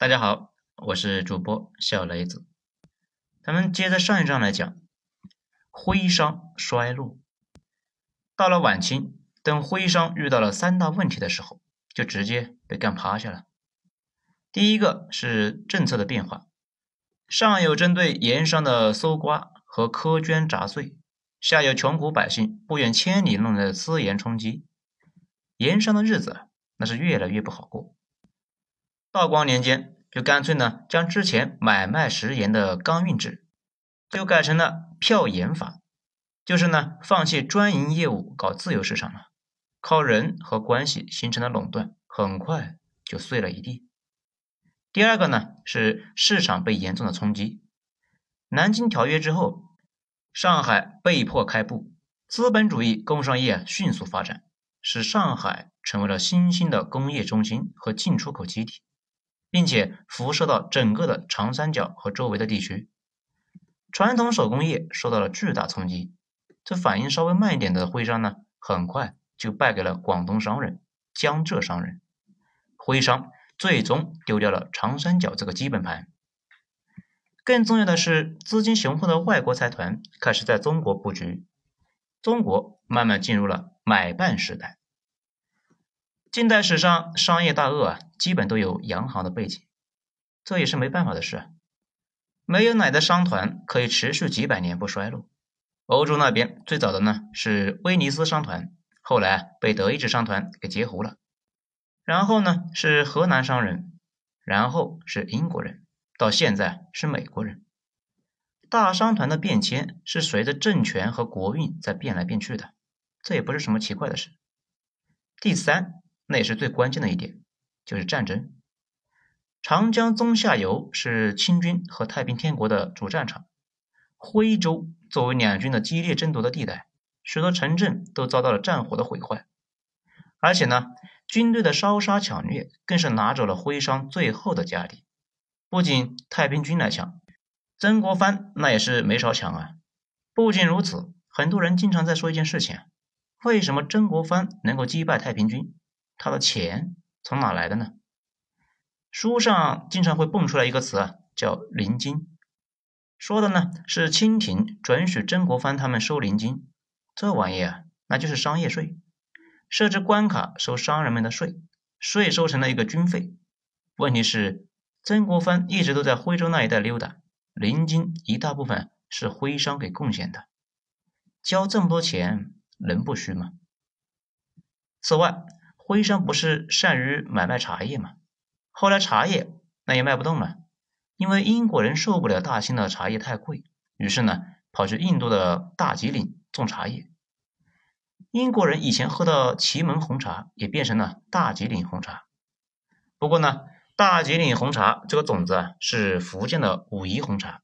大家好，我是主播小雷子。咱们接着上一章来讲，徽商衰落。到了晚清，等徽商遇到了三大问题的时候，就直接被干趴下了。第一个是政策的变化，上有针对盐商的搜刮和苛捐杂税，下有穷苦百姓不远千里弄来的私盐充饥，盐商的日子那是越来越不好过。道光年间，就干脆呢，将之前买卖食盐的钢运制，就改成了票盐法，就是呢，放弃专营业务，搞自由市场了，靠人和关系形成的垄断，很快就碎了一地。第二个呢，是市场被严重的冲击。南京条约之后，上海被迫开埠，资本主义工商业迅速发展，使上海成为了新兴的工业中心和进出口基地。并且辐射到整个的长三角和周围的地区，传统手工业受到了巨大冲击。这反应稍微慢一点的徽商呢，很快就败给了广东商人、江浙商人。徽商最终丢掉了长三角这个基本盘。更重要的是，资金雄厚的外国财团开始在中国布局，中国慢慢进入了买办时代。近代史上商业大鳄啊，基本都有洋行的背景，这也是没办法的事。没有奶的商团可以持续几百年不衰落。欧洲那边最早的呢是威尼斯商团，后来被德意志商团给截胡了。然后呢是荷兰商人，然后是英国人，到现在是美国人。大商团的变迁是随着政权和国运在变来变去的，这也不是什么奇怪的事。第三。那也是最关键的一点，就是战争。长江中下游是清军和太平天国的主战场，徽州作为两军的激烈争夺的地带，许多城镇都遭到了战火的毁坏。而且呢，军队的烧杀抢掠更是拿走了徽商最后的家底。不仅太平军来抢，曾国藩那也是没少抢啊。不仅如此，很多人经常在说一件事情：为什么曾国藩能够击败太平军？他的钱从哪来的呢？书上经常会蹦出来一个词啊，叫零金，说的呢是清廷准许曾国藩他们收零金，这玩意啊，那就是商业税，设置关卡收商人们的税，税收成了一个军费。问题是曾国藩一直都在徽州那一带溜达，零金一大部分是徽商给贡献的，交这么多钱能不虚吗？此外。徽商不是善于买卖茶叶吗？后来茶叶那也卖不动了，因为英国人受不了大清的茶叶太贵，于是呢跑去印度的大吉岭种茶叶。英国人以前喝的祁门红茶也变成了大吉岭红茶。不过呢，大吉岭红茶这个种子啊是福建的武夷红茶。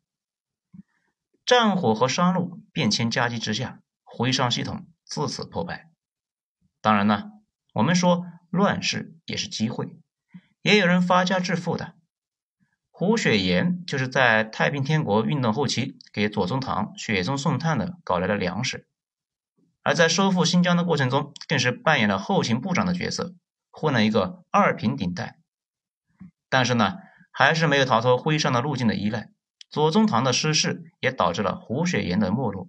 战火和商路变迁夹击之下，徽商系统自此破败。当然呢。我们说乱世也是机会，也有人发家致富的。胡雪岩就是在太平天国运动后期给左宗棠雪中送炭的搞来了粮食，而在收复新疆的过程中，更是扮演了后勤部长的角色，混了一个二品顶戴。但是呢，还是没有逃脱徽商的路径的依赖。左宗棠的失势也导致了胡雪岩的没落。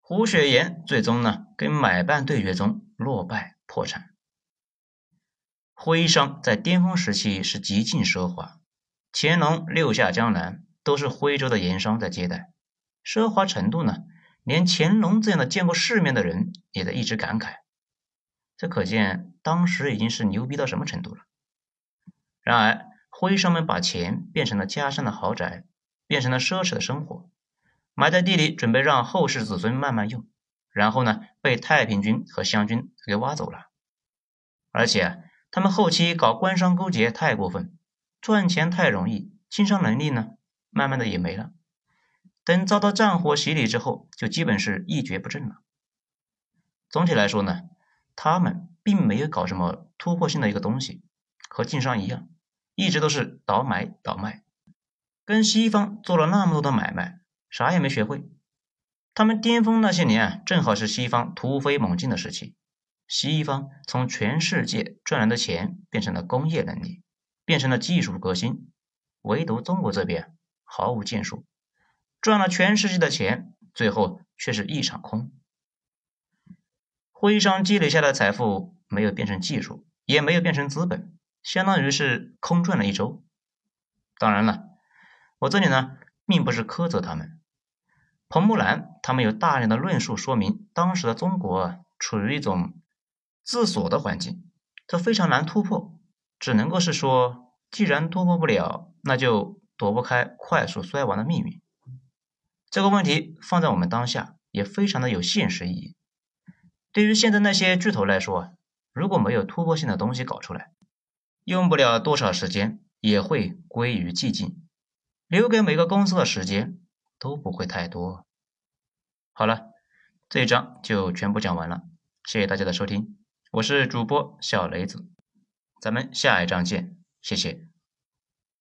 胡雪岩最终呢，跟买办对决中落败破产。徽商在巅峰时期是极尽奢华，乾隆六下江南都是徽州的盐商在接待，奢华程度呢，连乾隆这样的见过世面的人也在一直感慨。这可见当时已经是牛逼到什么程度了。然而，徽商们把钱变成了家乡的豪宅，变成了奢侈的生活，埋在地里准备让后世子孙慢慢用，然后呢，被太平军和湘军给挖走了，而且。他们后期搞官商勾结太过分，赚钱太容易，经商能力呢，慢慢的也没了。等遭到战火洗礼之后，就基本是一蹶不振了。总体来说呢，他们并没有搞什么突破性的一个东西，和晋商一样，一直都是倒买倒卖，跟西方做了那么多的买卖，啥也没学会。他们巅峰那些年啊，正好是西方突飞猛进的时期。西方从全世界赚来的钱变成了工业能力，变成了技术革新，唯独中国这边毫无建树，赚了全世界的钱，最后却是一场空。徽商积累下的财富没有变成技术，也没有变成资本，相当于是空转了一周。当然了，我这里呢，并不是苛责他们。彭木兰他们有大量的论述说明，当时的中国处于一种自锁的环境，这非常难突破，只能够是说，既然突破不了，那就躲不开快速衰亡的命运。这个问题放在我们当下，也非常的有现实意义。对于现在那些巨头来说，如果没有突破性的东西搞出来，用不了多少时间也会归于寂静，留给每个公司的时间都不会太多。好了，这一章就全部讲完了，谢谢大家的收听，我是主播小雷子，咱们下一章见，谢谢。